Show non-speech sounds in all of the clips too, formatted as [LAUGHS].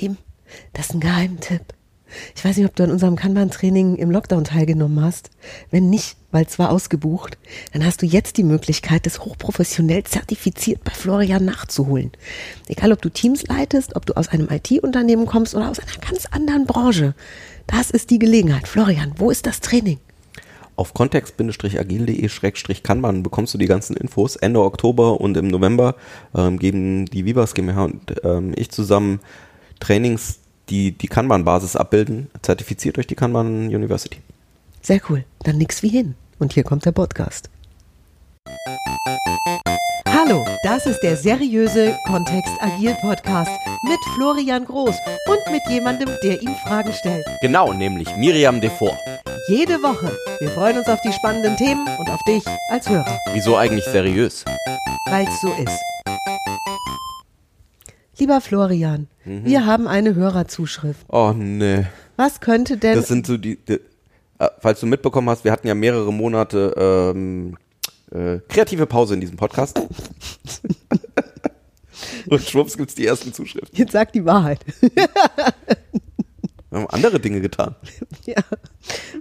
Lieben, das ist ein Geheimtipp. Ich weiß nicht, ob du an unserem Kanban-Training im Lockdown teilgenommen hast. Wenn nicht, weil es war ausgebucht, dann hast du jetzt die Möglichkeit, das hochprofessionell zertifiziert bei Florian nachzuholen. Egal, ob du Teams leitest, ob du aus einem IT-Unternehmen kommst oder aus einer ganz anderen Branche. Das ist die Gelegenheit. Florian, wo ist das Training? Auf kontext-agil.de-kanban bekommst du die ganzen Infos. Ende Oktober und im November ähm, geben die Vivas GmbH und ähm, ich zusammen Trainings, die die Kanban-Basis abbilden, zertifiziert durch die Kanban University. Sehr cool. Dann nix wie hin. Und hier kommt der Podcast. Hallo, das ist der seriöse Kontext Agil Podcast mit Florian Groß und mit jemandem, der ihm Fragen stellt. Genau, nämlich Miriam Devor. Jede Woche. Wir freuen uns auf die spannenden Themen und auf dich als Hörer, Wieso eigentlich seriös? weil es so ist. Lieber Florian, Mhm. wir haben eine Hörerzuschrift. Oh nee. Was könnte denn Das sind so die, die äh, falls du mitbekommen hast, wir hatten ja mehrere Monate ähm, äh, kreative Pause in diesem Podcast. [LAUGHS] Und schwupps gibt's die ersten Zuschriften. Jetzt sag die Wahrheit. Wir haben andere Dinge getan. [LAUGHS] ja.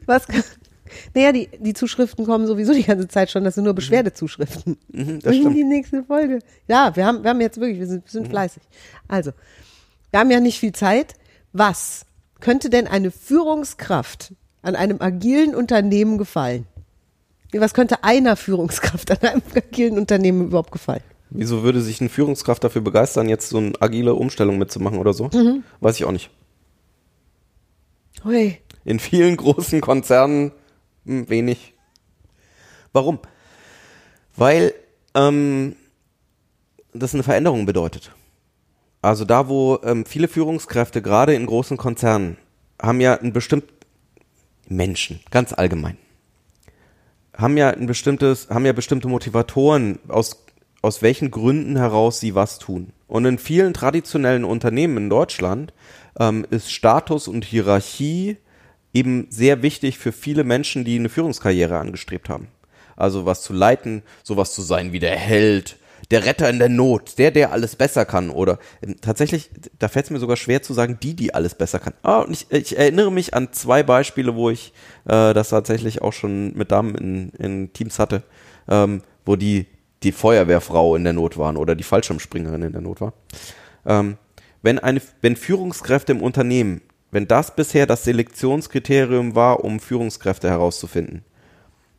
Was kann, naja, die, die Zuschriften kommen sowieso die ganze Zeit schon. Das sind nur Beschwerdezuschriften. Mhm, das Bringen stimmt. die nächste Folge. Ja, wir haben, wir haben jetzt wirklich, wir sind, wir sind fleißig. Also, wir haben ja nicht viel Zeit. Was könnte denn eine Führungskraft an einem agilen Unternehmen gefallen? Was könnte einer Führungskraft [LAUGHS] an einem agilen Unternehmen überhaupt gefallen? Wieso würde sich eine Führungskraft dafür begeistern, jetzt so eine agile Umstellung mitzumachen oder so? Weiß ich auch nicht. Hui. In vielen großen Konzernen hm, wenig. Warum? Weil ähm, das eine Veränderung bedeutet. Also da, wo ähm, viele Führungskräfte, gerade in großen Konzernen, haben ja ein bestimmt Menschen, ganz allgemein, haben ja ein bestimmtes, haben ja bestimmte Motivatoren, aus, aus welchen Gründen heraus sie was tun. Und in vielen traditionellen Unternehmen in Deutschland ähm, ist Status und Hierarchie eben sehr wichtig für viele Menschen, die eine Führungskarriere angestrebt haben. Also was zu leiten, sowas zu sein wie der Held, der Retter in der Not, der, der alles besser kann. Oder ähm, tatsächlich, da fällt es mir sogar schwer zu sagen, die, die alles besser kann. Ah, und ich, ich erinnere mich an zwei Beispiele, wo ich äh, das tatsächlich auch schon mit Damen in, in Teams hatte, ähm, wo die, die Feuerwehrfrau in der Not waren oder die Fallschirmspringerin in der Not war. Ähm, wenn, eine, wenn Führungskräfte im Unternehmen, wenn das bisher das Selektionskriterium war, um Führungskräfte herauszufinden,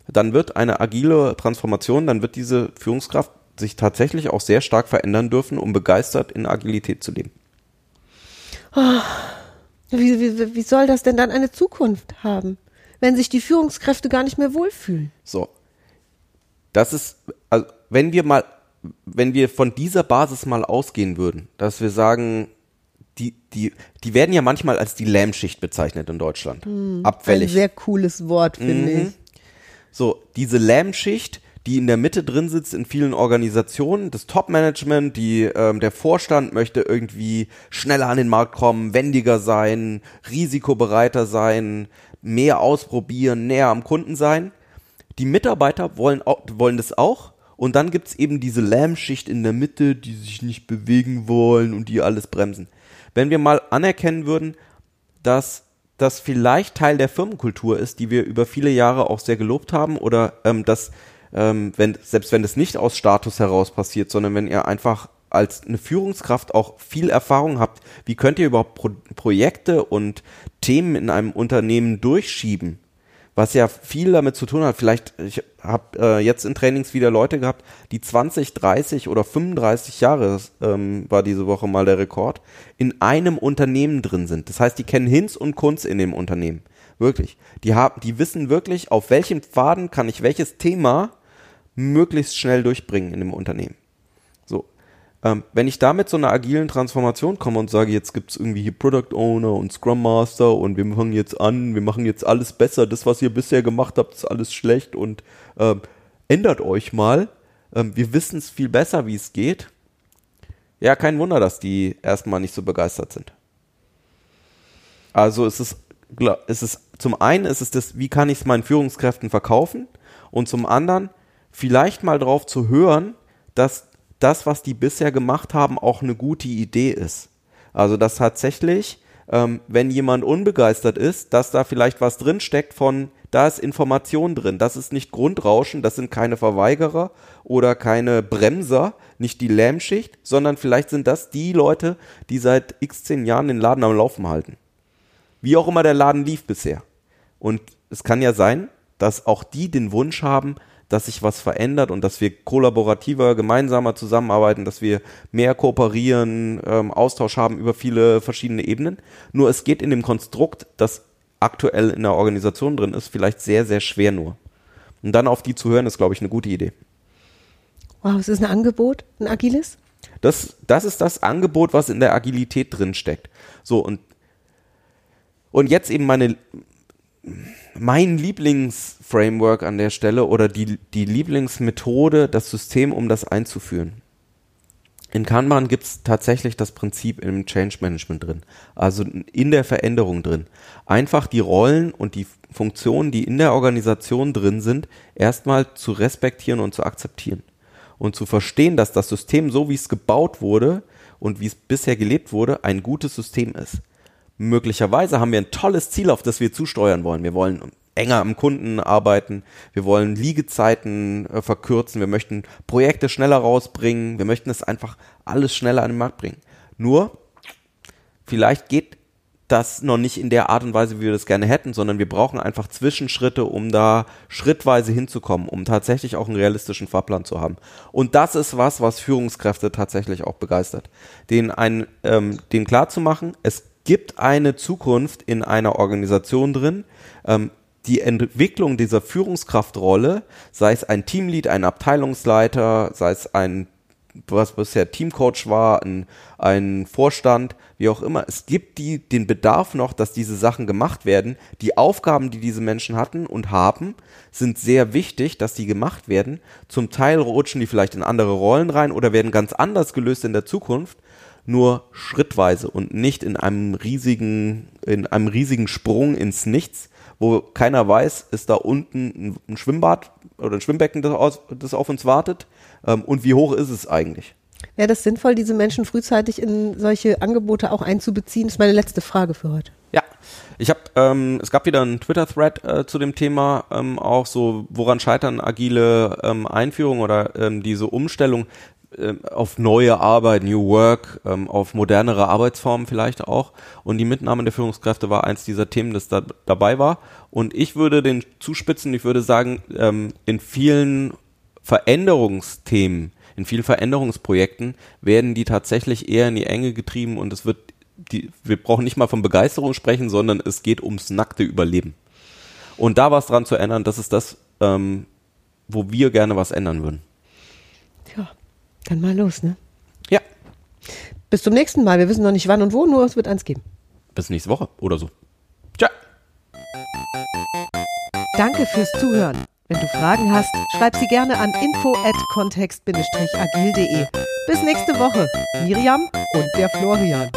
dann wird eine agile Transformation, dann wird diese Führungskraft sich tatsächlich auch sehr stark verändern dürfen, um begeistert in Agilität zu leben. Wie, wie, wie soll das denn dann eine Zukunft haben, wenn sich die Führungskräfte gar nicht mehr wohlfühlen? So. Das ist, also wenn wir mal, wenn wir von dieser Basis mal ausgehen würden, dass wir sagen, die, die, die werden ja manchmal als die Lähmschicht bezeichnet in Deutschland. Ein Abfällig. sehr cooles Wort, finde Mhm. ich. So, diese Lähmschicht, die in der Mitte drin sitzt in vielen Organisationen, das Top-Management, die, ähm, der Vorstand möchte irgendwie schneller an den Markt kommen, wendiger sein, risikobereiter sein, mehr ausprobieren, näher am Kunden sein. Die Mitarbeiter wollen, auch, wollen das auch. Und dann gibt's eben diese Lähmschicht in der Mitte, die sich nicht bewegen wollen und die alles bremsen. Wenn wir mal anerkennen würden, dass das vielleicht Teil der Firmenkultur ist, die wir über viele Jahre auch sehr gelobt haben, oder ähm, dass, ähm, wenn, selbst wenn das nicht aus Status heraus passiert, sondern wenn ihr einfach als eine Führungskraft auch viel Erfahrung habt, wie könnt ihr überhaupt Pro Projekte und Themen in einem Unternehmen durchschieben? was ja viel damit zu tun hat. Vielleicht, ich habe äh, jetzt in Trainings wieder Leute gehabt, die 20, 30 oder 35 Jahre, ähm, war diese Woche mal der Rekord, in einem Unternehmen drin sind. Das heißt, die kennen Hinz und Kunz in dem Unternehmen. Wirklich. Die haben, die wissen wirklich, auf welchem Faden kann ich welches Thema möglichst schnell durchbringen in dem Unternehmen. So. Ähm, wenn ich da mit so einer agilen Transformation komme und sage, jetzt gibt's irgendwie hier Product Owner und Scrum Master und wir fangen jetzt an, wir machen jetzt alles besser, das, was ihr bisher gemacht habt, ist alles schlecht und ähm, ändert euch mal. Ähm, wir wissen es viel besser, wie es geht. Ja, kein Wunder, dass die erstmal nicht so begeistert sind. Also es ist, es ist zum einen ist es das, wie kann ich es meinen Führungskräften verkaufen und zum anderen vielleicht mal drauf zu hören, dass das, was die bisher gemacht haben, auch eine gute Idee ist. Also dass tatsächlich, ähm, wenn jemand unbegeistert ist, dass da vielleicht was drinsteckt von, da ist Information drin, das ist nicht Grundrauschen, das sind keine Verweigerer oder keine Bremser, nicht die Lähmschicht, sondern vielleicht sind das die Leute, die seit x zehn Jahren den Laden am Laufen halten. Wie auch immer der Laden lief bisher. Und es kann ja sein, dass auch die den Wunsch haben, dass sich was verändert und dass wir kollaborativer, gemeinsamer zusammenarbeiten, dass wir mehr kooperieren, ähm, Austausch haben über viele verschiedene Ebenen. Nur es geht in dem Konstrukt, das aktuell in der Organisation drin ist, vielleicht sehr, sehr schwer nur. Und dann auf die zu hören, ist, glaube ich, eine gute Idee. Wow, es ist ein Angebot, ein agiles? Das, das ist das Angebot, was in der Agilität drin steckt. So, und, und jetzt eben meine, mein Lieblingsframework an der Stelle oder die, die Lieblingsmethode, das System, um das einzuführen. In Kanban gibt es tatsächlich das Prinzip im Change Management drin, also in der Veränderung drin. Einfach die Rollen und die Funktionen, die in der Organisation drin sind, erstmal zu respektieren und zu akzeptieren. Und zu verstehen, dass das System, so wie es gebaut wurde und wie es bisher gelebt wurde, ein gutes System ist möglicherweise haben wir ein tolles Ziel, auf das wir zusteuern wollen. Wir wollen enger am Kunden arbeiten, wir wollen Liegezeiten äh, verkürzen, wir möchten Projekte schneller rausbringen, wir möchten es einfach alles schneller an den Markt bringen. Nur, vielleicht geht das noch nicht in der Art und Weise, wie wir das gerne hätten, sondern wir brauchen einfach Zwischenschritte, um da schrittweise hinzukommen, um tatsächlich auch einen realistischen Fahrplan zu haben. Und das ist was, was Führungskräfte tatsächlich auch begeistert. Den, ein, ähm, den klar zu machen, es gibt eine Zukunft in einer Organisation drin. Ähm, die Entwicklung dieser Führungskraftrolle, sei es ein Teamlead, ein Abteilungsleiter, sei es ein, was bisher Teamcoach war, ein, ein Vorstand, wie auch immer. Es gibt die, den Bedarf noch, dass diese Sachen gemacht werden. Die Aufgaben, die diese Menschen hatten und haben, sind sehr wichtig, dass die gemacht werden. Zum Teil rutschen die vielleicht in andere Rollen rein oder werden ganz anders gelöst in der Zukunft nur schrittweise und nicht in einem riesigen, in einem riesigen Sprung ins Nichts, wo keiner weiß, ist da unten ein Schwimmbad oder ein Schwimmbecken, das, auf uns wartet ähm, und wie hoch ist es eigentlich? Wäre das sinnvoll, diese Menschen frühzeitig in solche Angebote auch einzubeziehen? Das ist meine letzte Frage für heute. Ja, ich habe, ähm, es gab wieder einen Twitter-Thread äh, zu dem Thema, ähm, auch so, woran scheitern agile ähm, Einführungen oder ähm, diese Umstellung. Ähm, auf neue Arbeit, New Work, ähm, auf modernere Arbeitsformen vielleicht auch. Und die Mitnahme der Führungskräfte war eins dieser Themen, das da dabei war. Und ich würde den zuspitzen, ich würde sagen, ähm, in vielen Veränderungsthemen, in vielen Veränderungsprojekten werden die tatsächlich eher in die Enge getrieben und es wird, die, wir brauchen nicht mal von Begeisterung sprechen, sondern es geht ums nackte Überleben. Und da was dran zu ändern, das ist das, wo wir gerne was ändern würden. Dann mal los, ne? Ja. Bis zum nächsten Mal. Wir wissen noch nicht wann und wo, nur es wird eins geben. Bis nächste Woche oder so. Tja. Danke fürs Zuhören. Wenn du Fragen hast, schreib sie gerne an info at kontext-agil.de. Bis nächste Woche. Miriam und der Florian.